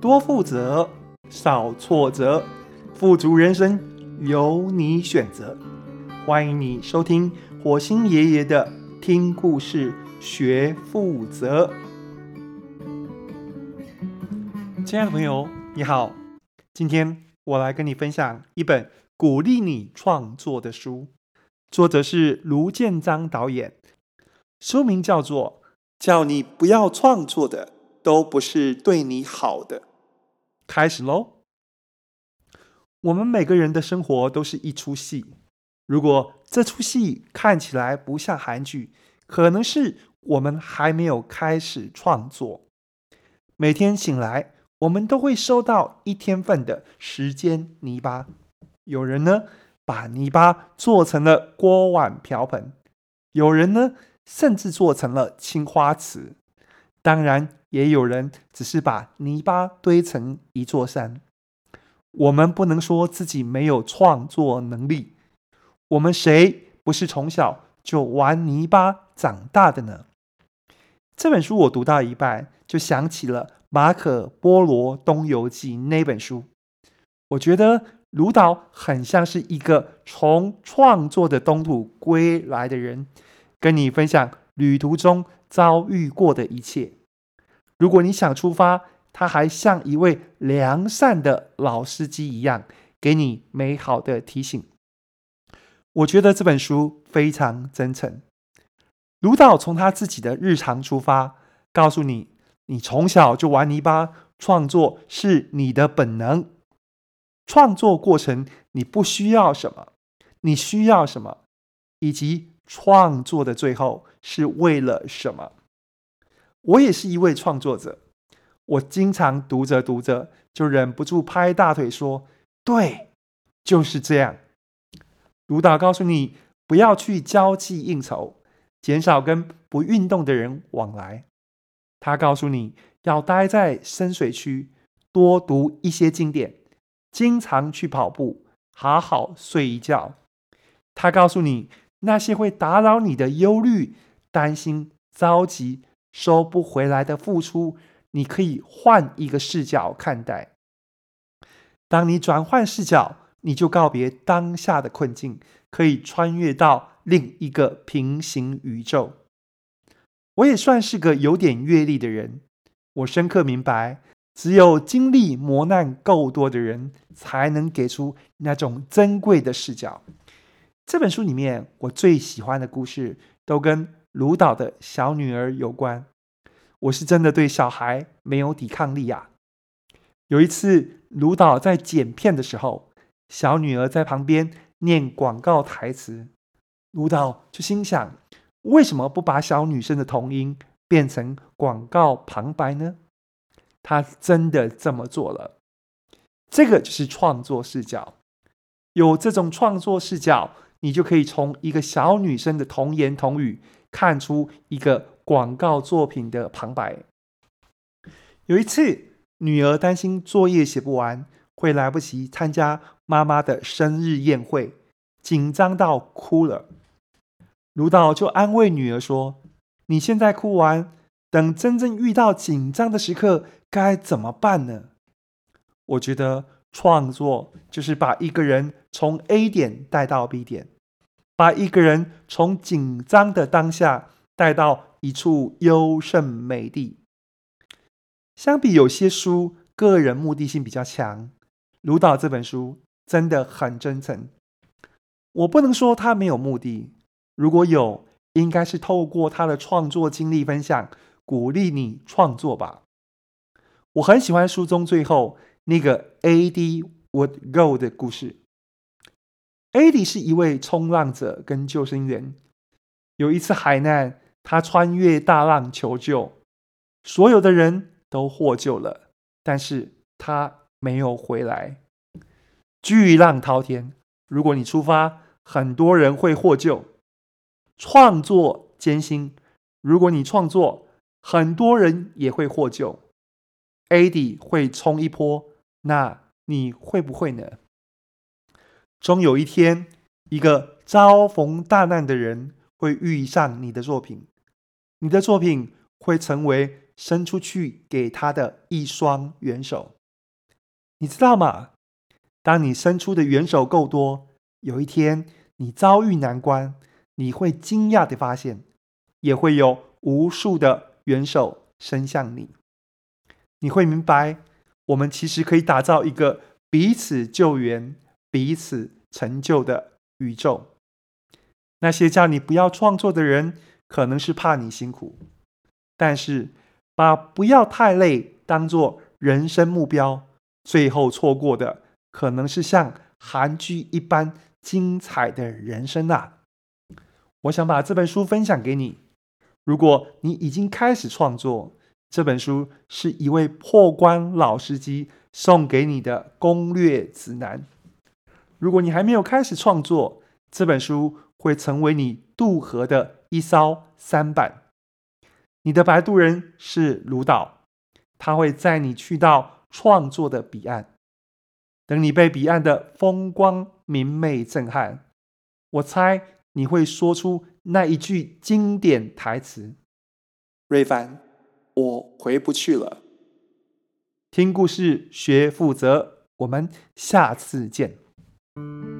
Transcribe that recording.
多负责，少挫折，富足人生由你选择。欢迎你收听火星爷爷的听故事学负责。亲爱的朋友，你好，今天我来跟你分享一本鼓励你创作的书，作者是卢建章导演，书名叫做《叫你不要创作的都不是对你好的》。开始喽！我们每个人的生活都是一出戏。如果这出戏看起来不像韩剧，可能是我们还没有开始创作。每天醒来，我们都会收到一天份的时间泥巴。有人呢，把泥巴做成了锅碗瓢盆；有人呢，甚至做成了青花瓷。当然，也有人只是把泥巴堆成一座山。我们不能说自己没有创作能力。我们谁不是从小就玩泥巴长大的呢？这本书我读到一半，就想起了《马可·波罗东游记》那本书。我觉得卢导很像是一个从创作的东土归来的人，跟你分享旅途中遭遇过的一切。如果你想出发，他还像一位良善的老司机一样，给你美好的提醒。我觉得这本书非常真诚。卢导从他自己的日常出发，告诉你：你从小就玩泥巴，创作是你的本能。创作过程你不需要什么，你需要什么，以及创作的最后是为了什么。我也是一位创作者，我经常读着读着就忍不住拍大腿说：“对，就是这样。”卢导告诉你不要去交际应酬，减少跟不运动的人往来。他告诉你要待在深水区，多读一些经典，经常去跑步，好好睡一觉。他告诉你那些会打扰你的忧虑、担心、着急。收不回来的付出，你可以换一个视角看待。当你转换视角，你就告别当下的困境，可以穿越到另一个平行宇宙。我也算是个有点阅历的人，我深刻明白，只有经历磨难够多的人，才能给出那种珍贵的视角。这本书里面，我最喜欢的故事都跟卢导的小女儿有关，我是真的对小孩没有抵抗力呀。有一次，卢导在剪片的时候，小女儿在旁边念广告台词，卢导就心想：为什么不把小女生的童音变成广告旁白呢？他真的这么做了。这个就是创作视角，有这种创作视角，你就可以从一个小女生的童言童语。看出一个广告作品的旁白。有一次，女儿担心作业写不完，会来不及参加妈妈的生日宴会，紧张到哭了。卢导就安慰女儿说：“你现在哭完，等真正遇到紧张的时刻，该怎么办呢？”我觉得创作就是把一个人从 A 点带到 B 点。把一个人从紧张的当下带到一处优胜美地。相比有些书，个人目的性比较强，卢导这本书真的很真诚。我不能说他没有目的，如果有，应该是透过他的创作经历分享，鼓励你创作吧。我很喜欢书中最后那个 A D Would Go 的故事。艾迪是一位冲浪者跟救生员。有一次海难，他穿越大浪求救，所有的人都获救了，但是他没有回来。巨浪滔天，如果你出发，很多人会获救。创作艰辛，如果你创作，很多人也会获救。艾迪会冲一波，那你会不会呢？终有一天，一个遭逢大难的人会遇上你的作品，你的作品会成为伸出去给他的一双援手。你知道吗？当你伸出的援手够多，有一天你遭遇难关，你会惊讶地发现，也会有无数的援手伸向你。你会明白，我们其实可以打造一个彼此救援、彼此成就的宇宙。那些叫你不要创作的人，可能是怕你辛苦，但是把不要太累当做人生目标，最后错过的可能是像韩剧一般精彩的人生啊！我想把这本书分享给你。如果你已经开始创作，这本书是一位破关老司机送给你的攻略指南。如果你还没有开始创作，这本书会成为你渡河的一艘舢板。你的摆渡人是卢导，他会载你去到创作的彼岸。等你被彼岸的风光明媚震撼，我猜你会说出那一句经典台词：“瑞凡。”我回不去了。听故事学负责，我们下次见。Thank you.